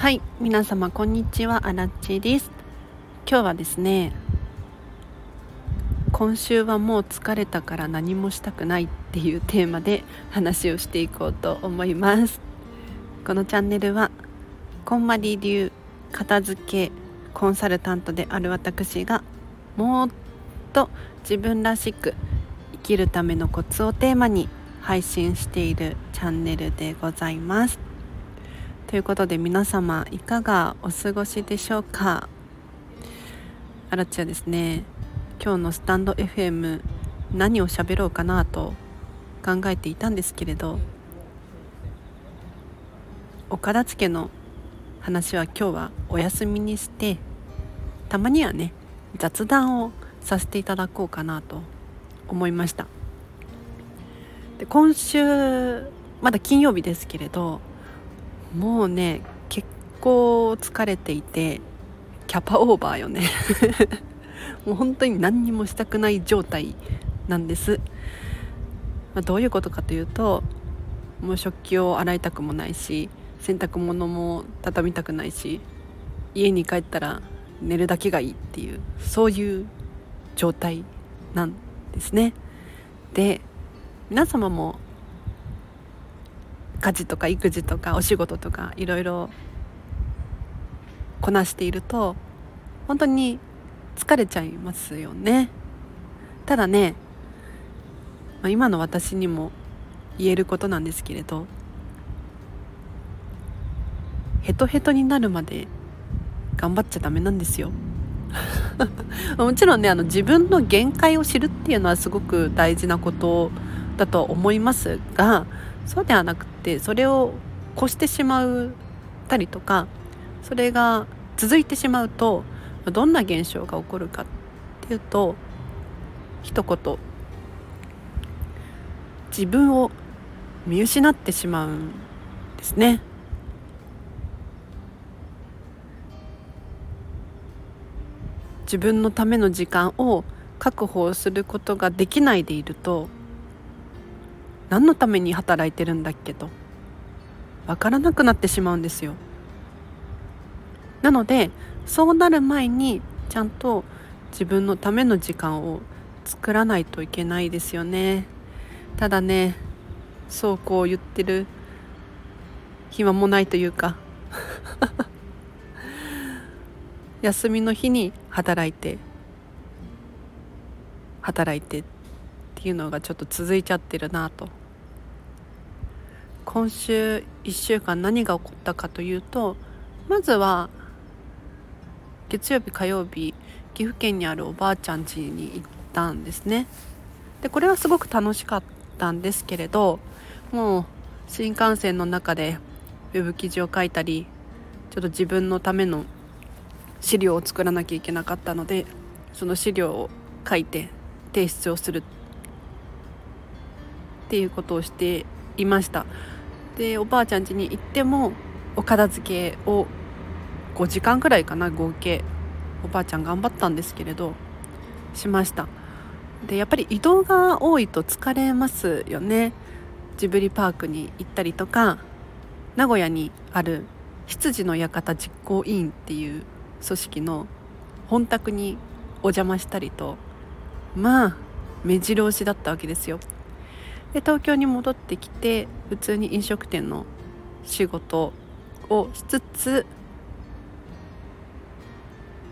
はい皆様こんにちは。アラッチです。今日はですね今週はもう疲れたから何もしたくないっていうテーマで話をしていこうと思います。このチャンネルはこんまり流片付けコンサルタントである私がもっと自分らしく生きるためのコツをテーマに配信しているチャンネルでございます。ということで皆様いかがお過ごしでしょうか？あらちはですね。今日のスタンド FM 何を喋ろうかなと考えていたんですけれど岡田付の話は今日はお休みにしてたまにはね雑談をさせていただこうかなと思いました。で今週まだ金曜日ですけれどもうね結構疲れていてキャパオーバーよね。もう本当に何にもしたくない状態なんです、まあ、どういうことかというともう食器を洗いたくもないし洗濯物も畳みたくないし家に帰ったら寝るだけがいいっていうそういう状態なんですね。で皆様も家事とか育児とかお仕事とかいろいろこなしていると本当に疲れちゃいますよね。ただね、まあ、今の私にも言えることなんですけれどヘトヘトになるまで頑張っちゃダメなんですよ。もちろんねあの自分の限界を知るっていうのはすごく大事なことだと思いますがそうではなくてそれを越してしまうたりとかそれが続いてしまうとどんな現象が起こるかっていうと一言自分を見失ってしまうんですね。自分のための時間を確保することができないでいると何のために働いてるんだっけと。分からなくなってしまうんですよ。なのでそうなる前にちゃんと自分のための時間を作らないといけないですよね。ただねそうこう言ってる暇もないというか。休みの日に働いて働いてっていうのがちょっと続いちゃってるなと。今週1週間何が起こったかというとまずは月曜日火曜日岐阜県にあるおばあちゃん家に行ったんですね。でこれはすごく楽しかったんですけれどもう新幹線の中でウェブ記事を書いたりちょっと自分のための資料を作らなきゃいけなかったのでその資料を書いて提出をするっていうことをしていました。でおばあちゃん家に行ってもお片付けを5時間くらいかな合計。おばあちゃん頑張ったんですけれどしました。でやっぱり移動が多いと疲れますよね。ジブリパークに行ったりとか名古屋にある羊の館実行委員っていう組織の本宅にお邪魔したりとまあ目白押しだったわけですよ。で東京に戻ってきて普通に飲食店の仕事をしつつ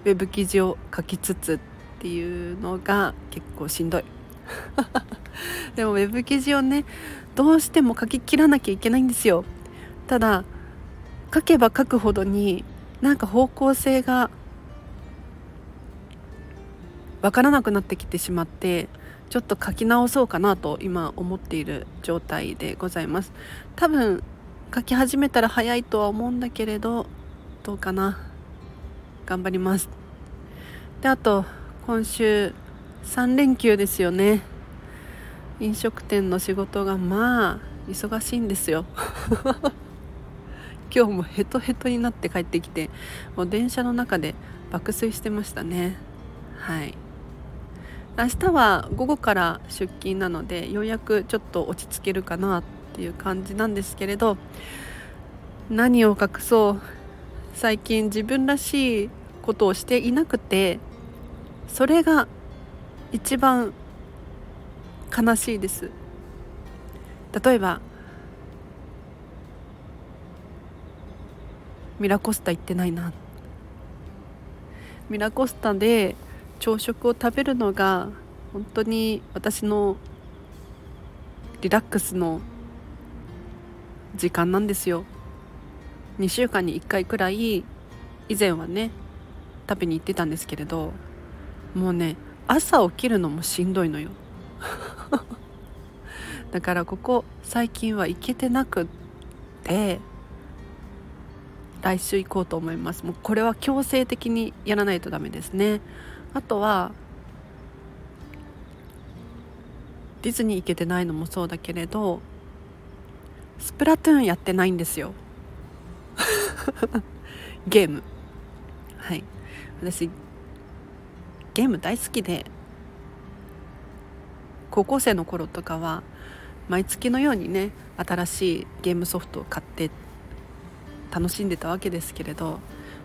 ウェブ記事を書きつつっていうのが結構しんどい。でもウェブ記事をねどうしても書ききらなきゃいけないんですよ。ただ書けば書くほどになんか方向性がわからなくなってきてしまってちょっと書き直そうかなと今思っている状態でございます。多分書き始めたら早いとは思うんだけれどどうかな。頑張ります。であと今週3連休ですよね。飲食店の仕事がまあ忙しいんですよ。今日もヘトヘトになって帰ってきてもう電車の中で爆睡してましたね。はい。明日は午後から出勤なのでようやくちょっと落ち着けるかなっていう感じなんですけれど何を隠そう最近自分らしいことをしていなくてそれが一番悲しいです。例えばミラコスタ行ってないな。ミラコスタで朝食を食べるのが本当に私のリラックスの時間なんですよ。2週間に1回くらい以前はね食べに行ってたんですけれどもうね朝起きるのもしんどいのよ。だからここ最近は行けてなくって来週行こうと思います。もうこれは強制的にやらないとダメですね。あとはディズニー行けてないのもそうだけれどスプラトゥーンやってないんですよ。ゲーム。はい。私ゲーム大好きで高校生の頃とかは毎月のようにね新しいゲームソフトを買って楽しんでたわけですけれども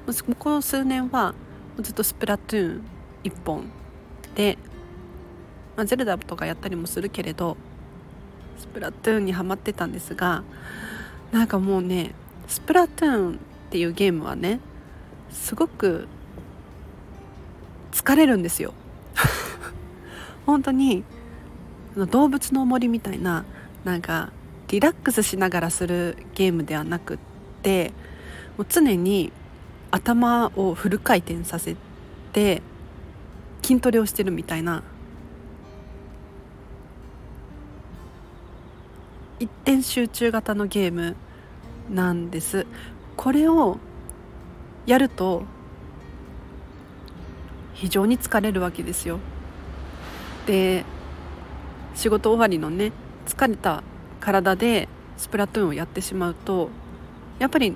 うここ数年はずっとスプラトゥーン1本で、まあ、ゼルダとかやったりもするけれどスプラトゥーンにはまってたんですがなんかもうねスプラトゥーンっていうゲームはねすごく疲れるんですよ。本当に動物の森みたいななんかリラックスしながらするゲームではなくってもう常に頭をフル回転させて筋トレをしてるみたいな。一点集中型のゲームなんです。これをやると非常に疲れるわけですよ。で仕事終わりのね疲れた体でスプラトゥーンをやってしまうとやっぱり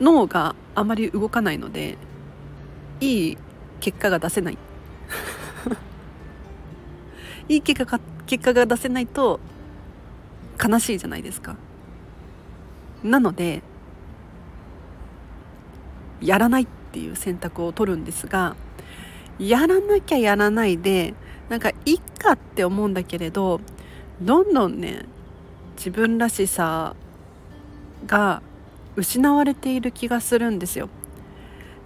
脳があまり動かないのでいい結果が出せない。いい結果が結果が出せないと悲しいじゃないですか。なのでやらないっていう選択を取るんですがやらなきゃやらないでなんかいっかって思うんだけれどどんどんね自分らしさが失われている気がするんですよ。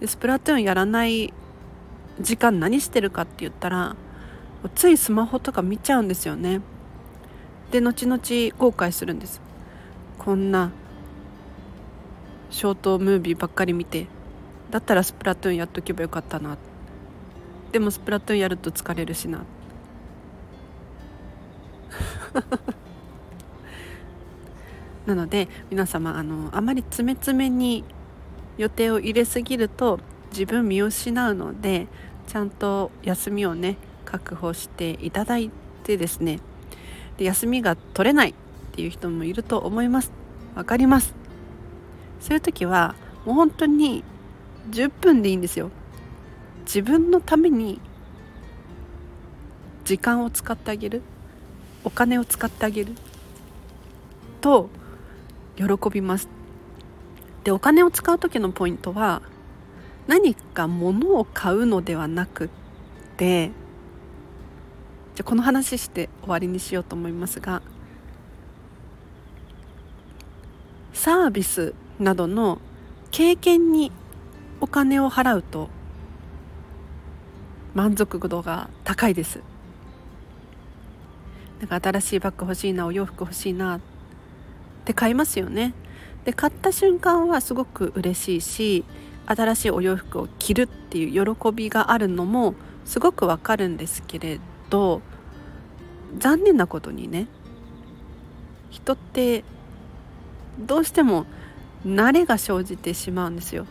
でスプラトゥーンやらない時間何してるかって言ったらついスマホとか見ちゃうんですよね。で後々後悔するんです。こんなショートムービーばっかり見てだったらスプラトゥーンやっとけばよかったな。でもスプラトゥーンやると疲れるしな。なので皆様あのあまり詰め詰めに予定を入れすぎると自分見失うのでちゃんと休みをね確保していただいてですね。で休みが取れないっていう人もいると思います。わかります。そういう時はもう本当に10分でいいんですよ。自分のために時間を使ってあげるお金を使ってあげると喜びます。でお金を使う時のポイントは何か物を買うのではなくってじゃこの話して終わりにしようと思いますがサービスなどの経験にお金を払うと満足度が高いです。なんか新しいバッグ欲しいなお洋服欲しいなって買いますよね。で買った瞬間はすごく嬉しいし新しいお洋服を着るっていう喜びがあるのもすごくわかるんですけれど残念なことにね人ってどうしても慣れが生じてしまうんですよ。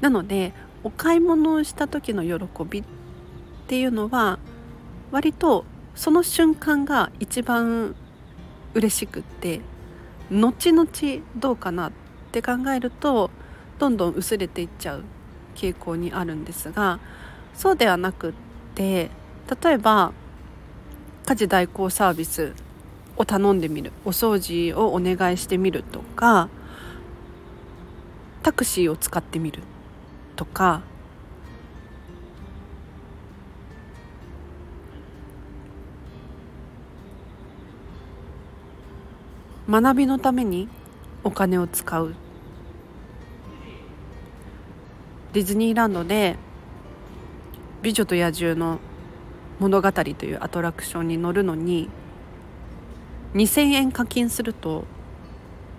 なのでお買い物をした時の喜びっていうのは割とその瞬間が一番嬉しくって後々どうかなって考えるとどんどん薄れていっちゃう傾向にあるんですがそうではなくって例えば家事代行サービスを頼んでみるお掃除をお願いしてみるとかタクシーを使ってみるとか学びのためにお金を使う。ディズニーランドで「美女と野獣」の物語というアトラクションに乗るのに2,000円課金すると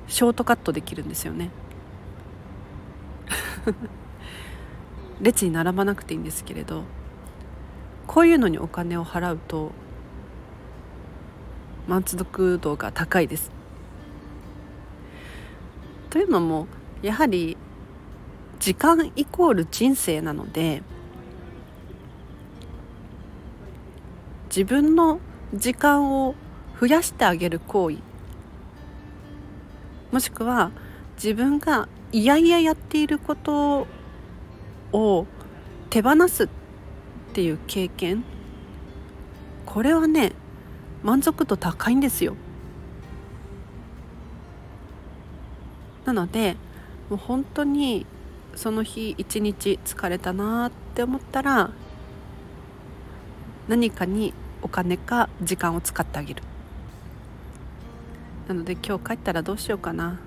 ショートカットできるんですよね。列に並ばなくていいんですけれどこういうのにお金を払うと満足度が高いです。というのもやはり時間イコール人生なので自分の時間を増やしてあげる行為もしくは自分がいやいややっていることを手放すっていう経験これはね満足度高いんですよ。なのでもう本当にその日一日疲れたなって思ったら何かにお金か時間を使ってあげる。なので今日帰ったらどうしようかな。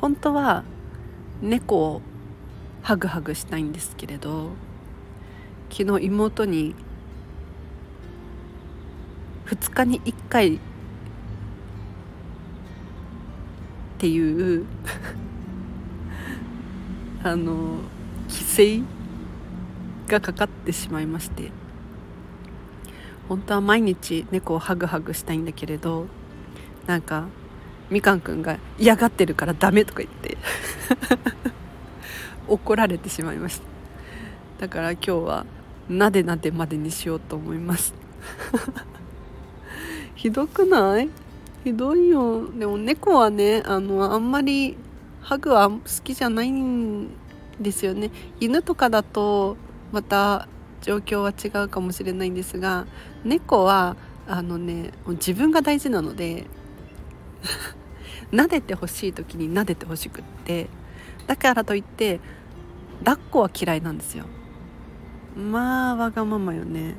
本当は猫をハグハグしたいんですけれど昨日妹に2日に1回。っていう。あの規制がかかってしまいまして。本当は毎日猫をハグハグしたいんだけれどなんかみかんくんが嫌がってるからダメとか言って。怒られてしまいました。だから今日はなでなでまでにしようと思います。ひどくない？ひどいよ。でも猫はねあのあんまりハグは好きじゃないんですよね。犬とかだとまた状況は違うかもしれないんですが猫はあのね自分が大事なので 撫でてほしい時に撫でてほしくって。だからといって抱っこは嫌いなんですよ。まあわがままよね。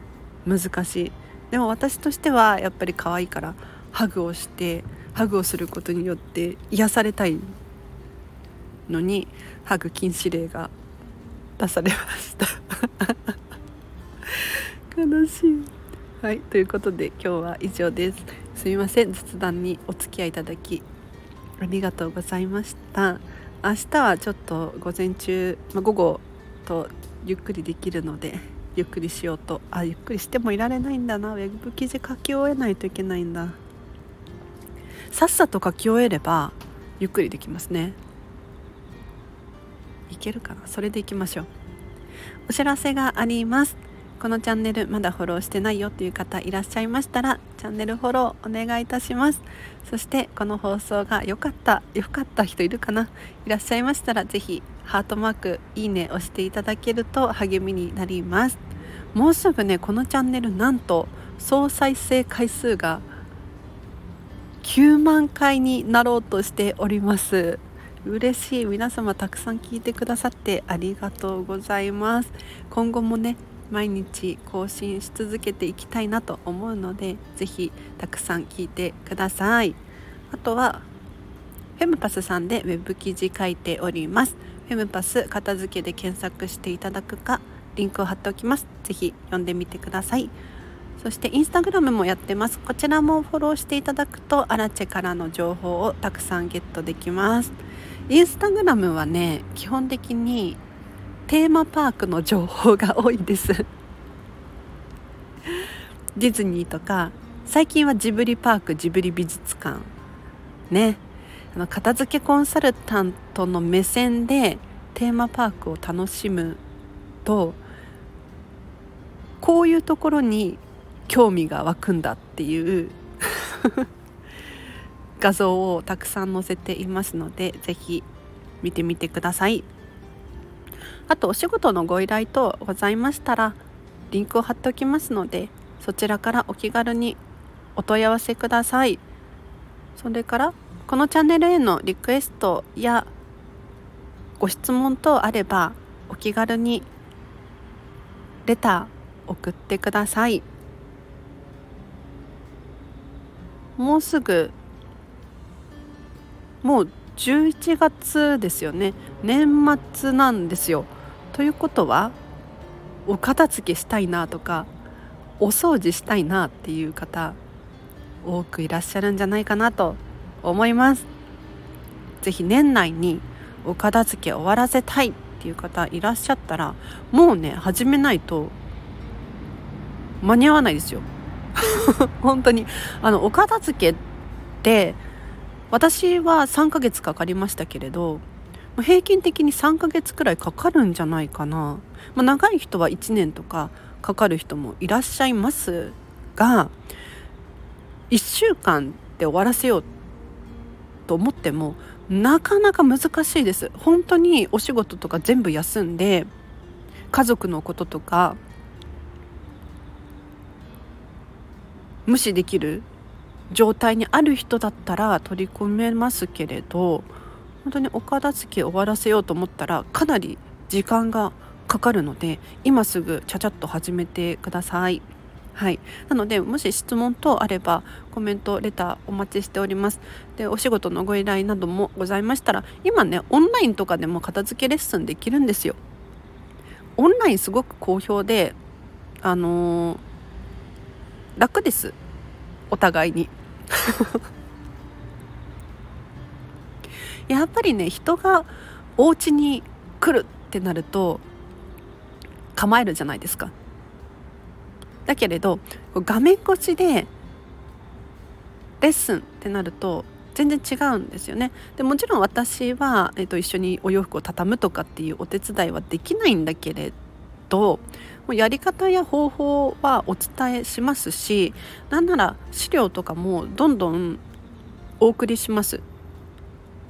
難しい。でも私としてはやっぱり可愛いからハグをしてハグをすることによって癒されたいのにハグ禁止令が出されました。悲しい。はいということで今日は以上です。すみません。雑談にお付き合いいただきありがとうございました。明日はちょっと午前中、まあ、午後とゆっくりできるのでゆっくりしようと。あゆっくりしてもいられないんだな。ウェブ記事書き終えないといけないんだ。さっさと書き終えればゆっくりできますね。いけるかな？それでいきましょう。お知らせがあります。このチャンネルまだフォローしてないよという方いらっしゃいましたらチャンネルフォローお願いいたします。そしてこの放送が良かった良かった人いるかな？いらっしゃいましたら是非ハートマークいいね押していただけると励みになります。もうすぐねこのチャンネルなんと総再生回数が9万回になろうとしております。嬉しい。皆様たくさん聞いてくださってありがとうございます。今後もね毎日更新し続けていきたいなと思うのでぜひたくさん聞いてください。あとはフェムパスさんでウェブ記事書いております。フェムパス片付けで検索していただくかリンクを貼っておきます。ぜひ読んでみてください。そしてインスタグラムもやってます。こちらもフォローしていただくとアラチェからの情報をたくさんゲットできます。インスタグラムはね基本的にテーマパークの情報が多いです。ディズニーとか最近はジブリパークジブリ美術館。ね。あの片付けコンサルタントの目線でテーマパークを楽しむとこういうところに興味が湧くんだっていう 画像をたくさん載せていますので是非見てみてください。あとお仕事のご依頼等ございましたらリンクを貼っておきますのでそちらからお気軽にお問い合わせください。それからこのチャンネルへのリクエストやご質問等あればお気軽にレター送ってください。もうすぐもう11月ですよね。年末なんですよ。ということはお片付けしたいなとかお掃除したいなっていう方多くいらっしゃるんじゃないかなと思います。是非年内にお片付け終わらせたいっていう方いらっしゃったらもうね始めないと間に合わないですよ。本当に。あのお片付けって私は3ヶ月かかりましたけれど平均的に3ヶ月くらいかかるんじゃないかな、まあ、長い人は1年とかかかる人もいらっしゃいますが1週間で終わらせようと思ってもなかなか難しいです。本当にお仕事とか全部休んで家族のこととか無視できる状態にある人だったら取り込めますけれど本当にお片付け終わらせようと思ったらかなり時間がかかるので今すぐちゃちゃっと始めてください。はい、なのでもし質問等あればコメントレターお待ちしております。でお仕事のご依頼などもございましたら今ねオンラインとかでも片付けレッスンできるんですよ。オンラインすごく好評であのー、楽です。お互いに。やっぱりね人がお家に来るってなると構えるじゃないですか。だけれど画面越しでレッスンってなると全然違うんですよね。でもちろん私は、えー、と一緒にお洋服を畳むとかっていうお手伝いはできないんだけれどもうやり方や方法はお伝えしますしなんなら資料とかもどんどんお送りします。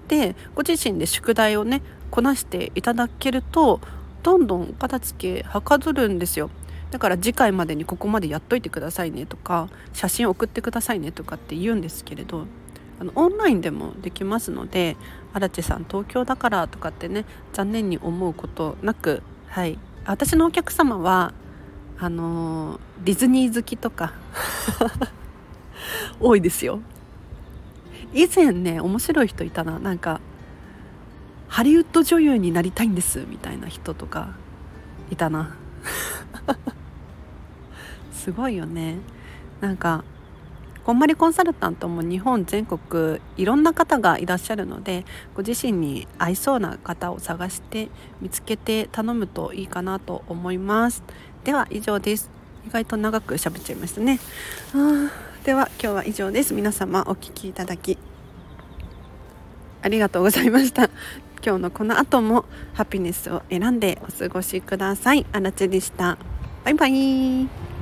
でご自身で宿題をねこなしていただけるとどんどん片付けはかどるんですよ。だから次回までにここまでやっといてくださいねとか写真送ってくださいねとかって言うんですけれどあのオンラインでもできますので荒地さん東京だからとかってね残念に思うことなくはい。私のお客様はあのディズニー好きとか 多いですよ。以前ね面白い人いたな。なんかハリウッド女優になりたいんですみたいな人とかいたな。すごいよね。なんかこんまりコンサルタントも日本全国いろんな方がいらっしゃるのでご自身に合いそうな方を探して見つけて頼むといいかなと思います。では以上です。意外と長く喋っちゃいましたね。では今日は以上です。皆様お聴きいただきありがとうございました。今日のこの後もハピネスを選んでお過ごしください。あらちでした。バイバイ。